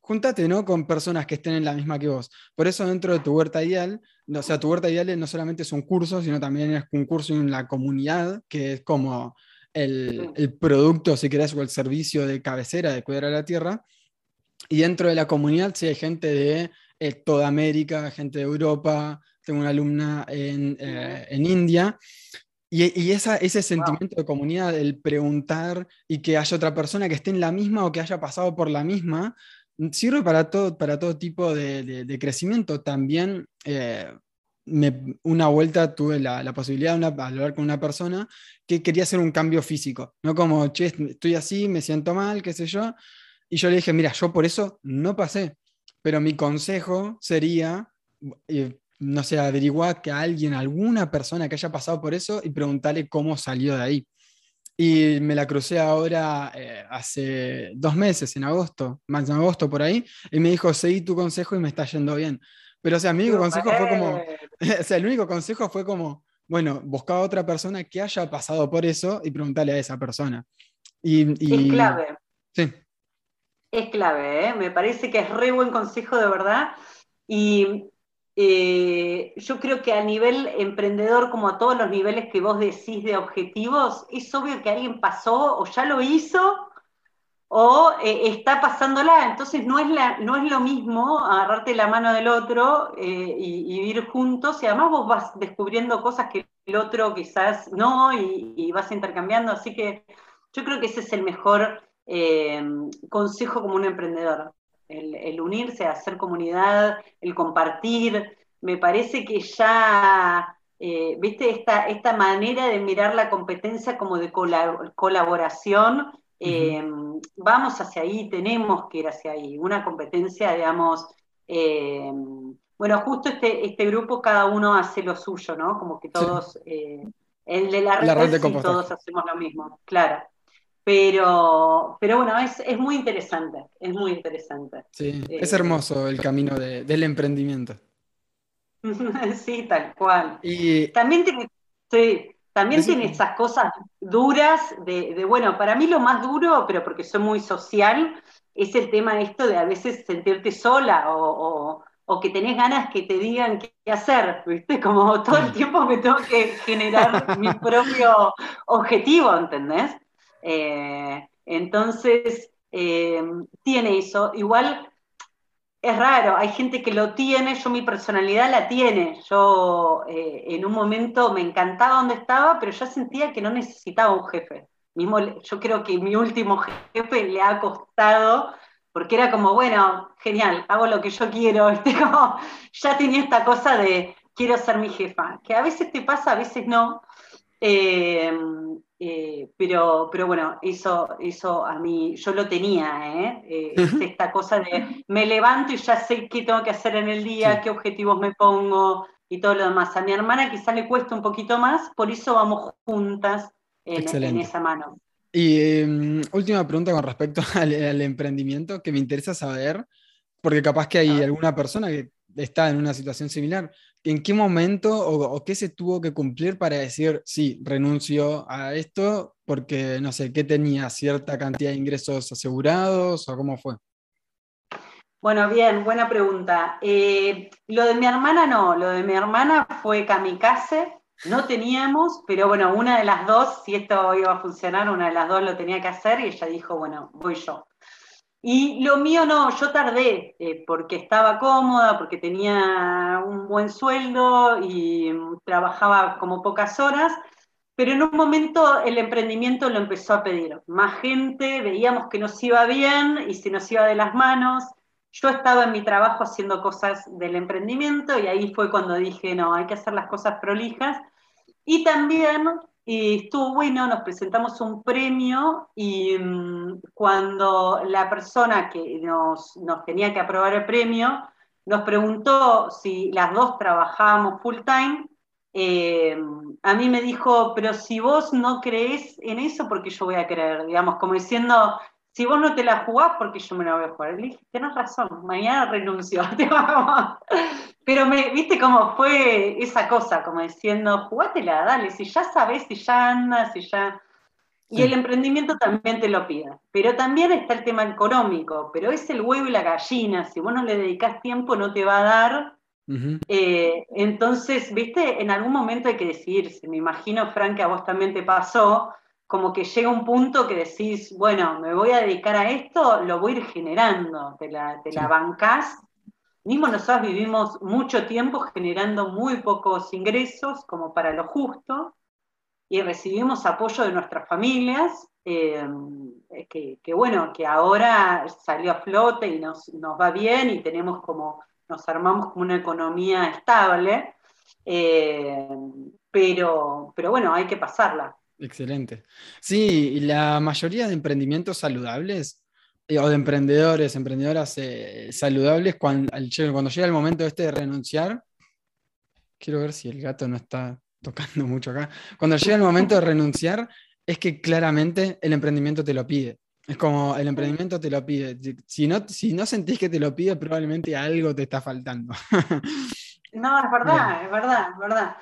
júntate ¿no? con personas que estén en la misma que vos. Por eso dentro de tu huerta ideal, o sea, tu huerta ideal no solamente es un curso, sino también es un curso en la comunidad, que es como el, el producto, si querés, o el servicio de cabecera de cuidar a la tierra. Y dentro de la comunidad, sí hay gente de eh, toda América, gente de Europa, tengo una alumna en, eh, India, y, ese sentimiento de comunidad, el preguntar y que haya otra persona que esté en la misma o que haya pasado por la misma, sirve para todo, para todo tipo de, crecimiento. También eh, una vuelta tuve la, posibilidad de hablar con una persona que quería hacer un cambio físico, no como, che, estoy así, me siento mal, qué sé yo. Y yo le dije, mira, yo por eso no pasé, pero mi consejo sería, eh, no sé, averiguar que alguien, alguna persona que haya pasado por eso y preguntarle cómo salió de ahí. Y me la crucé ahora eh, hace dos meses, en agosto, más en agosto por ahí, y me dijo, seguí tu consejo y me está yendo bien. Pero, o sea, mi único consejo fue como, o sea, el único consejo fue como, bueno, buscar a otra persona que haya pasado por eso y preguntarle a esa persona. Y, es clave. Sí. Es clave, ¿eh? me parece que es re buen consejo de verdad. Y eh, yo creo que a nivel emprendedor, como a todos los niveles que vos decís de objetivos, es obvio que alguien pasó o ya lo hizo o eh, está pasándola. Entonces no es, no es lo mismo agarrarte la mano del otro eh, y, vivir juntos y además vos vas descubriendo cosas que el otro quizás no y, vas intercambiando. Así que yo creo que ese es el mejor consejo como un emprendedor el, unirse, hacer comunidad, el compartir. Me parece que ya, eh, viste, esta, esta manera de mirar la competencia como de colaboración, eh, vamos hacia ahí, tenemos que ir hacia ahí. Una competencia, digamos, eh, bueno, justo este, este grupo cada uno hace lo suyo, ¿no? Como que todos, el de la red, de todos hacemos lo mismo, claro. Pero, pero bueno, es, es, muy interesante, es muy interesante. Sí, eh, es hermoso el camino del emprendimiento. sí, tal cual. Y también tiene, sí, también tiene esas cosas duras de, de, bueno, para mí lo más duro, pero porque soy muy social, es el tema esto de a veces sentirte sola o, o, que tenés ganas que te digan qué hacer, ¿viste? Como todo el tiempo me tengo que generar mi propio objetivo, ¿entendés? Eh, entonces, eh, tiene eso. Igual es raro, hay gente que lo tiene, yo mi personalidad la tiene. Yo eh, en un momento me encantaba donde estaba, pero ya sentía que no necesitaba un jefe. Mismo, yo creo que mi último jefe le ha costado, porque era como, bueno, genial, hago lo que yo quiero, ya tenía esta cosa de quiero ser mi jefa, que a veces te pasa, a veces no. Eh, pero, pero bueno, eso, eso a mí, yo lo tenía, ¿eh? eh esta cosa de me levanto y ya sé qué tengo que hacer en el día, qué objetivos me pongo y todo lo demás. A mi hermana quizá le cuesta un poquito más, por eso vamos juntas en, esa mano. Y em, última pregunta con respecto al, emprendimiento, que me interesa saber, porque capaz que hay alguna persona que está en una situación similar. ¿En qué momento o, qué se tuvo que cumplir para decir, sí, renuncio a esto porque, no sé, ¿qué tenía? ¿Cierta cantidad de ingresos asegurados o cómo fue? Bueno, bien, buena pregunta. Eh, lo de mi hermana no, lo de mi hermana fue kamikaze, no teníamos, pero bueno, una de las dos, si esto iba a funcionar, una de las dos lo tenía que hacer y ella dijo, bueno, voy yo. Y lo mío no, yo tardé, eh, porque estaba cómoda, porque tenía un buen sueldo y trabajaba como pocas horas, pero en un momento el emprendimiento lo empezó a pedir. Más gente, veíamos que nos iba bien y se nos iba de las manos. Yo estaba en mi trabajo haciendo cosas del emprendimiento y ahí fue cuando dije, no, hay que hacer las cosas prolijas. Y también y estuvo bueno, nos presentamos un premio y mm, cuando la persona que nos, nos, tenía que aprobar el premio nos preguntó si las dos trabajábamos full time, eh, a mí me dijo, pero si vos no crees en eso, porque yo voy a creer, digamos, como diciendo, si vos no te la jugás, porque yo me la voy a jugar. Le dije, tenés razón, mañana renuncio. Pero me, viste cómo fue esa cosa, como diciendo, jugátela, dale, si ya sabes, si ya andas, si ya... Y el emprendimiento también te lo pide. Pero también está el tema económico, pero es el huevo y la gallina. Si vos no le dedicas tiempo, no te va a dar. Eh, entonces, viste, en algún momento hay que decidirse. Me imagino, Frank, que a vos también te pasó como que llega un punto que decís, bueno, me voy a dedicar a esto, lo voy a ir generando, te la, te la bancás. Mismo nosotros vivimos mucho tiempo generando muy pocos ingresos, como para lo justo, y recibimos apoyo de nuestras familias, eh, que, bueno, que ahora salió a flote y nos, nos, va bien y tenemos como, nos armamos como una economía estable, eh, pero, pero bueno, hay que pasarla. Excelente. Sí, la mayoría de emprendimientos saludables eh, o de emprendedores, emprendedoras eh, saludables, cuando, cuando llega el momento este de renunciar, quiero ver si el gato no está tocando mucho acá, cuando llega el momento de renunciar, es que claramente el emprendimiento te lo pide. Es como el emprendimiento te lo pide. Si no, si no sentís que te lo pide, probablemente algo te está faltando. no, es verdad, es verdad, es verdad.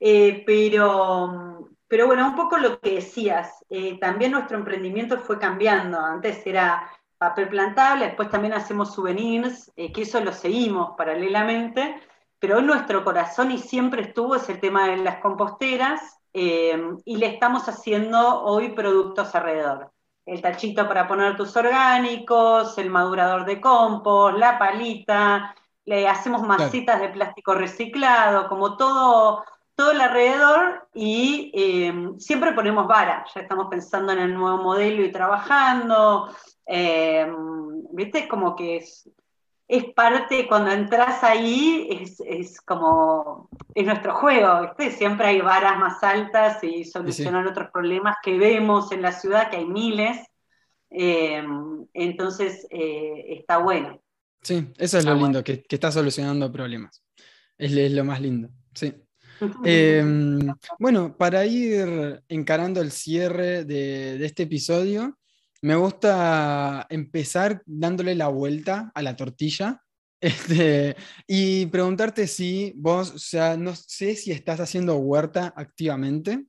Eh, pero pero bueno, un poco lo que decías, eh, también nuestro emprendimiento fue cambiando. Antes era papel plantable, después también hacemos souvenirs, eh, que eso lo seguimos paralelamente, pero hoy nuestro corazón y siempre estuvo es el tema de las composteras y le estamos haciendo hoy productos alrededor. El tachito para poner tus orgánicos, el madurador de compost, la palita, le hacemos masitas de plástico reciclado, como todo todo el alrededor y eh, siempre ponemos vara, ya estamos pensando en el nuevo modelo y trabajando, eh, viste, como que es, es parte, cuando entras ahí, es, como, es nuestro juego, ¿viste? Siempre hay varas más altas y solucionar otros problemas que vemos en la ciudad, que hay miles, eh, entonces está bueno. Sí, eso es lo lindo, que, que, está solucionando problemas. Es, es lo más lindo, sí. Em, bueno, para ir encarando el cierre de, este episodio, me gusta empezar dándole la vuelta a la tortilla este, y preguntarte si vos, o sea, no sé si estás haciendo huerta activamente.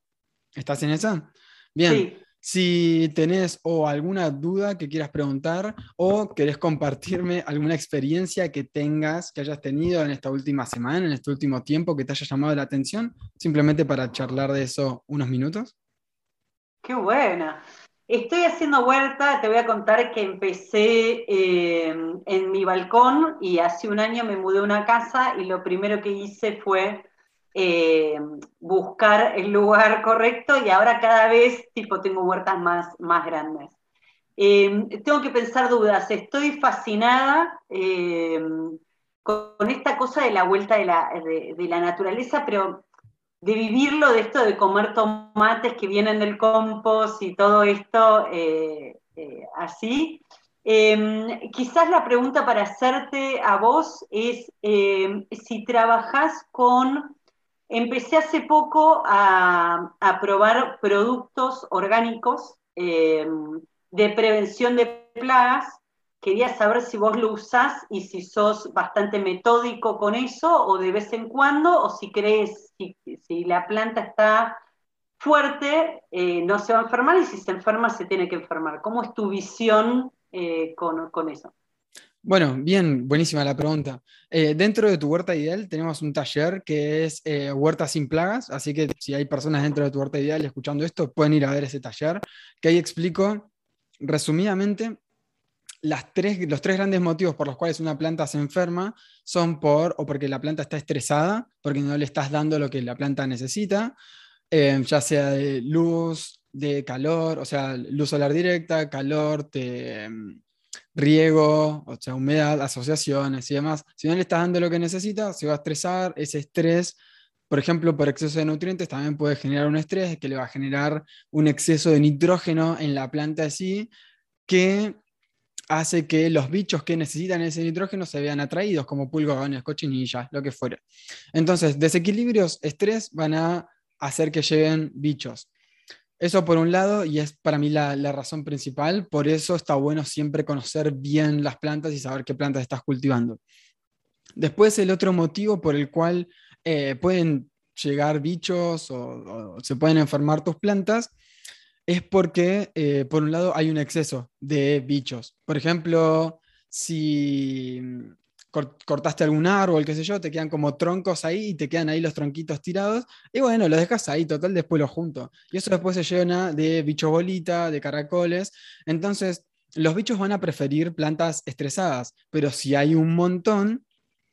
¿Estás en esa? Bien. Si tenés o alguna duda que quieras preguntar o querés compartirme alguna experiencia que tengas, que hayas tenido en esta última semana, en este último tiempo, que te haya llamado la atención, simplemente para charlar de eso unos minutos. Qué buena. Estoy haciendo huerta, te voy a contar que empecé eh, en mi balcón y hace un año me mudé a una casa y lo primero que hice fue eh, buscar el lugar correcto y ahora cada vez tipo tengo huertas más, más grandes. Eh, tengo que pensar dudas, estoy fascinada eh, con, esta cosa de la vuelta de la, de, la, naturaleza, pero de vivirlo, de esto de comer tomates que vienen del compost y todo esto así. quizás la pregunta para hacerte a vos es si trabajas con Empecé hace poco a, probar productos orgánicos em, de prevención de plagas. Quería saber si vos lo usás y si sos bastante metódico con eso o de vez en cuando, o si crees, si, la planta está fuerte, eh, no se va a enfermar y si se enferma se tiene que enfermar. ¿Cómo es tu visión eh, con, con eso? Bueno, bien, buenísima la pregunta. Eh, dentro de tu huerta ideal tenemos un taller que es Huerta sin plagas, así que si hay personas dentro de tu huerta ideal escuchando esto, pueden ir a ver ese taller, que ahí explico resumidamente las tres, los tres grandes motivos por los cuales una planta se enferma son por, o porque la planta está estresada, porque no le estás dando lo que la planta necesita, eh, ya sea de luz, de calor, o sea, luz solar directa, calor, de, mm, riego, o sea, humedad, asociaciones y demás. Si no le estás dando lo que necesita, se va a estresar, ese estrés por ejemplo, por exceso de nutrientes también puede generar un estrés que le va a generar un exceso de nitrógeno en la planta así, que hace que los bichos que necesitan ese nitrógeno se vean atraídos, como pulgones, cochinillas, lo que fuera. Entonces, desequilibrios, estrés van a hacer que lleguen bichos. Eso por un lado, y es para mí la, razón principal, por eso está bueno siempre conocer bien las plantas y saber qué plantas estás cultivando. Después, el otro motivo por el cual eh, pueden llegar bichos o, se pueden enfermar tus plantas es porque, eh, por un lado, hay un exceso de bichos. Por ejemplo, si mm, cortaste algún árbol, qué sé yo, te quedan como troncos ahí y te quedan ahí los tronquitos tirados. Y bueno, los dejas ahí, total, después los junto. Y eso después se llena de bichos bolita, de caracoles. Entonces, los bichos van a preferir plantas estresadas, pero si hay un montón,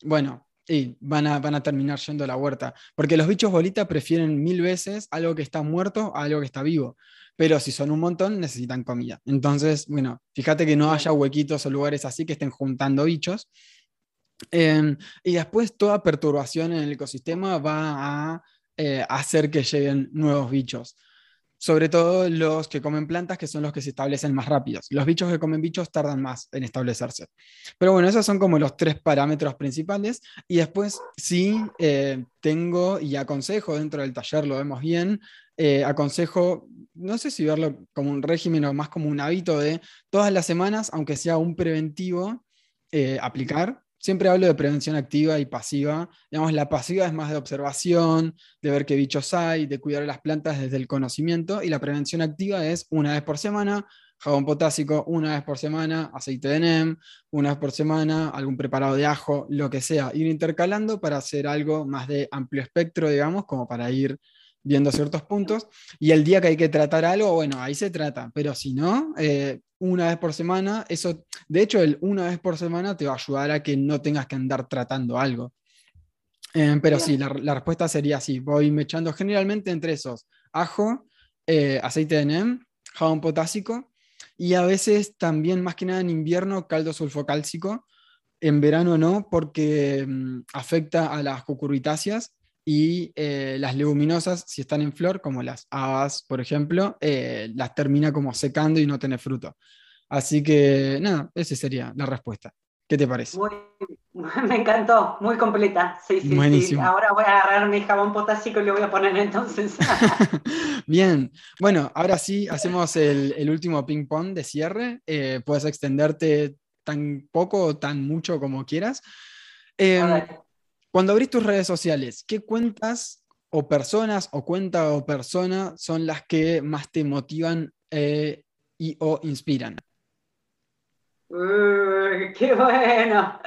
bueno, y van a, van a terminar yendo a la huerta. Porque los bichos bolita prefieren mil veces algo que está muerto a algo que está vivo pero si son un montón, necesitan comida. Entonces, bueno, fíjate que no haya huequitos o lugares así que estén juntando bichos. Em, y después toda perturbación en el ecosistema va a eh, hacer que lleguen nuevos bichos. Sobre todo los que comen plantas, que son los que se establecen más rápidos. Los bichos que comen bichos tardan más en establecerse. Pero bueno, esos son como los tres parámetros principales. Y después sí eh, tengo y aconsejo, dentro del taller lo vemos bien, eh, aconsejo, no sé si verlo como un régimen o más como un hábito de todas las semanas, aunque sea un preventivo, eh, aplicar. Siempre hablo de prevención activa y pasiva. Digamos, la pasiva es más de observación, de ver qué bichos hay, de cuidar las plantas desde el conocimiento, y la prevención activa es una vez por semana, jabón potásico una vez por semana, aceite de NEM, una vez por semana, algún preparado de ajo, lo que sea, ir intercalando para hacer algo más de amplio espectro, digamos, como para ir viendo ciertos puntos, y el día que hay que tratar algo, bueno, ahí se trata, pero si no, eh, una vez por semana, eso, de hecho, el una vez por semana te va a ayudar a que no tengas que andar tratando algo. Eh, pero sí, la, respuesta sería así, voy mechando generalmente entre esos, ajo, eh, aceite de NEM, jabón potásico, y a veces también, más que nada en invierno, caldo sulfocálcico, en verano no, porque mm, afecta a las cucurbitáceas y eh, las leguminosas, si están en flor, como las habas, por ejemplo, eh, las termina como secando y no tiene fruto. Así que nada, esa sería la respuesta. ¿Qué te parece? me encantó, muy completa. Sí, sí, Buenísimo. sí. Ahora voy a agarrar mi jabón potásico y lo voy a poner entonces. Bien, bueno, ahora sí hacemos el, último ping-pong de cierre. Eh, puedes extenderte tan poco o tan mucho como quieras. Eh, cuando abrís tus redes sociales, ¿qué cuentas o personas o cuenta o persona son las que más te motivan eh, y o inspiran? ¡Qué bueno!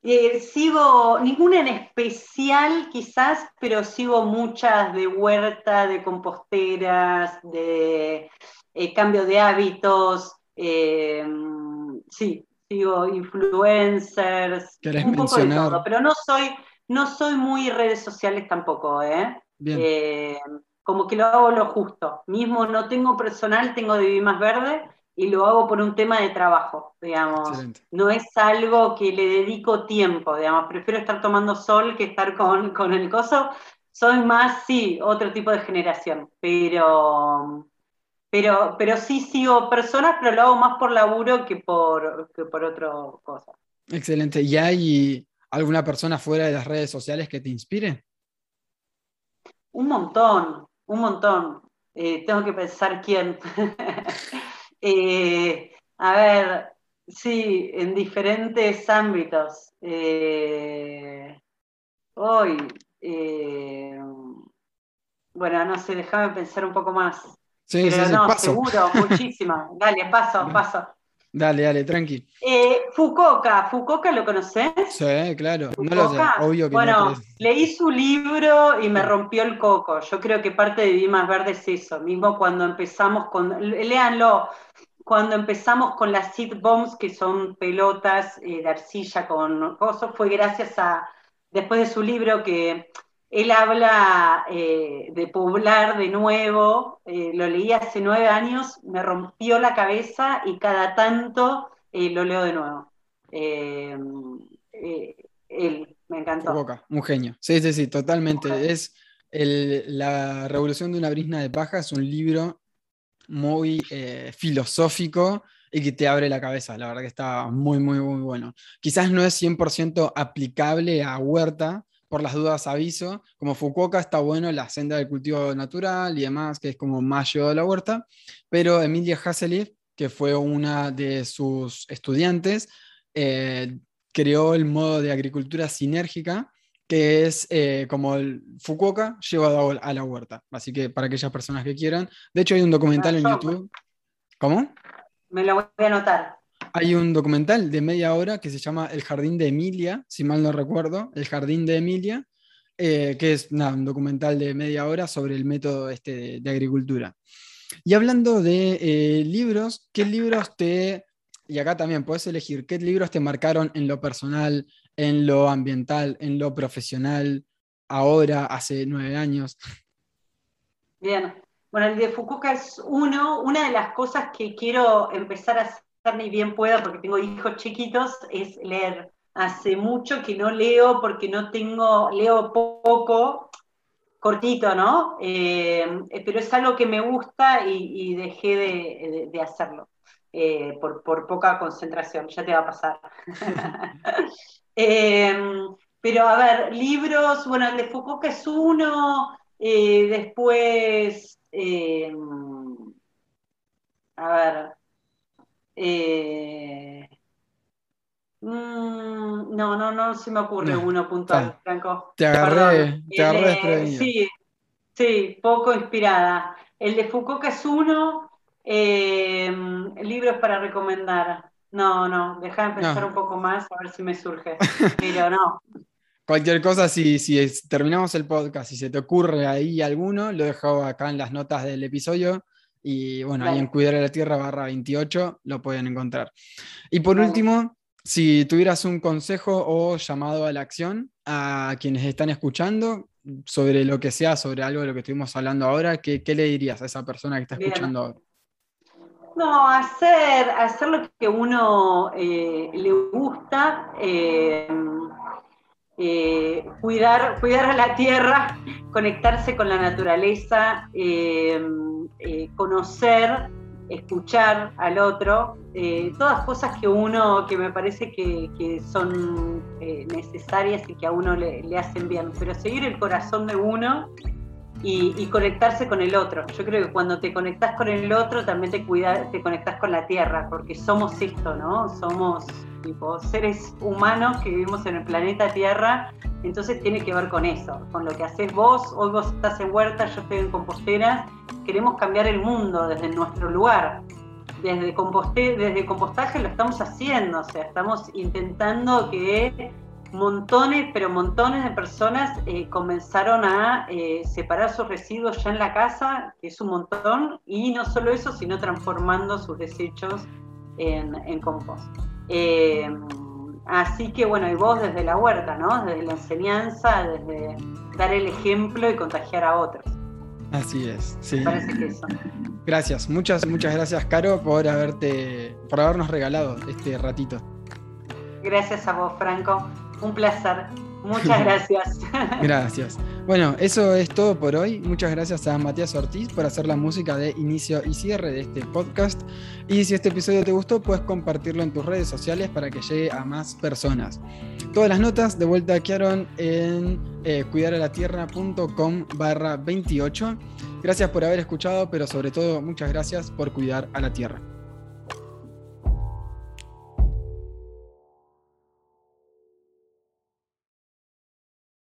Eh, sigo, ninguna en especial quizás, pero sigo muchas de huerta, de composteras, de eh, cambio de hábitos. sí, sigo influencers, un poco de todo, pero no soy, no soy muy redes sociales tampoco, ¿eh? ¿eh? como que lo hago lo justo. Mismo no tengo personal, tengo de Vivir Más Verde y lo hago por un tema de trabajo, digamos. No es algo que le dedico tiempo, digamos. Prefiero estar tomando sol que estar con, con el coso. Soy más, sí, otro tipo de generación, pero, pero, pero sí sigo personas, pero lo hago más por laburo que por, que por otra cosa. Excelente. ¿Y hay alguna persona fuera de las redes sociales que te inspire? Un montón, un montón. Eh, tengo que pensar quién. Eh, a ver, sí, en diferentes ámbitos. Eh, hoy, bueno, no sé, déjame pensar un poco más. Sí, sí, no, paso. seguro, muchísima. Dale, paso, paso. Dale, dale, tranqui. Eh, Fukuoka, ¿Fukuoka lo conoces? Sí, claro, no lo sé, obvio que Bueno, leí su libro y me rompió el coco. Yo creo que parte de Vivir Más Verde es eso, mismo cuando empezamos con, léanlo, cuando empezamos con las seed bombs, que son pelotas eh, de arcilla con cosas, fue gracias a, después de su libro que él habla eh, de poblar de nuevo, eh, lo leí hace nueve años, me rompió la cabeza y cada tanto lo leo de nuevo. él, me encantó. Boca, un genio. Sí, sí, sí, totalmente. Es La Revolución de una Brisna de Paja, es un libro muy eh, filosófico y que te abre la cabeza. La verdad que está muy, muy, muy bueno. Quizás no es 100% aplicable a huerta, por las dudas aviso. Como Fukuoka está bueno la senda del cultivo natural y demás, que es como más llevado a la huerta, pero Emilia Hasseliff, que fue una de sus estudiantes, eh, creó el modo de agricultura sinérgica, que es eh, como el Fukuoka llevado a la huerta. Así que para aquellas personas que quieran. De hecho, hay un documental en YouTube. ¿Cómo? Me lo voy a anotar. Hay un documental de media hora que se llama El Jardín de Emilia, si mal no recuerdo, El Jardín de Emilia, eh, que es un documental de media hora sobre el método este de, agricultura. Y hablando de eh, libros, ¿qué libros te... Y acá también puedes elegir qué libros te marcaron en lo personal, en lo ambiental, en lo profesional, ahora, hace nueve años? Bien. Bueno, el de Fukuoka es uno. Una de las cosas que quiero empezar a ni bien pueda, porque tengo hijos chiquitos, es leer. Hace mucho que no leo porque no tengo, leo poco, cortito, ¿no? Eh, pero es algo que me gusta y, dejé de, hacerlo. Eh, por, por, poca concentración, ya te va a pasar. Em, pero a ver, libros, bueno, el de Foucault que es uno, eh, después, em, a ver, eh, mm, no, no, no se me ocurre uno puntual, Franco. Te agarré, te agarré Sí, sí, poco inspirada. El de Foucault que es uno, em, libros para recomendar. No, no, deja de pensar un poco más a ver si me surge. Pero no. Cualquier cosa, si, si terminamos el podcast y se te ocurre ahí alguno, lo dejo acá en las notas del episodio. Y bueno, ahí en Cuidar a la Tierra barra 28 lo pueden encontrar. Y por último, si tuvieras un consejo o llamado a la acción a quienes están escuchando sobre lo que sea, sobre algo de lo que estuvimos hablando ahora, ¿qué, le dirías a esa persona que está escuchando ahora? No, hacer, hacer lo que uno eh, le gusta, eh, eh, cuidar, cuidar a la tierra, conectarse con la naturaleza, conocer, escuchar al otro, todas cosas que uno, que me parece que, son necesarias y que a uno le, le hacen bien, pero seguir el corazón de uno y, conectarse con el otro. Yo creo que cuando te conectas con el otro también te, cuida, te conectas con la tierra, porque somos esto, ¿no? Somos seres humanos que vivimos en el planeta Tierra, entonces tiene que ver con eso, con lo que haces vos, hoy vos estás en huerta, yo estoy en compostera, queremos cambiar el mundo desde nuestro lugar. Desde, composte, desde compostaje lo estamos haciendo, o sea, estamos intentando que montones, pero montones de personas eh, comenzaron a eh, separar sus residuos ya en la casa, que es un montón, y no solo eso, sino transformando sus desechos en, compost. Eh, así que bueno, y vos desde la huerta, ¿no? Desde la enseñanza, desde dar el ejemplo y contagiar a otros. Así es, sí. parece que eso. Gracias, muchas, muchas gracias, Caro, por haberte, por habernos regalado este ratito. Gracias a vos, Franco. Un placer. Muchas gracias. gracias. Bueno, eso es todo por hoy. Muchas gracias a Matías Ortiz por hacer la música de inicio y cierre de este podcast. Y si este episodio te gustó, puedes compartirlo en tus redes sociales para que llegue a más personas. Todas las notas de vuelta quedaron en eh, cuidaralatierra.com barra 28. Gracias por haber escuchado, pero sobre todo muchas gracias por cuidar a la tierra.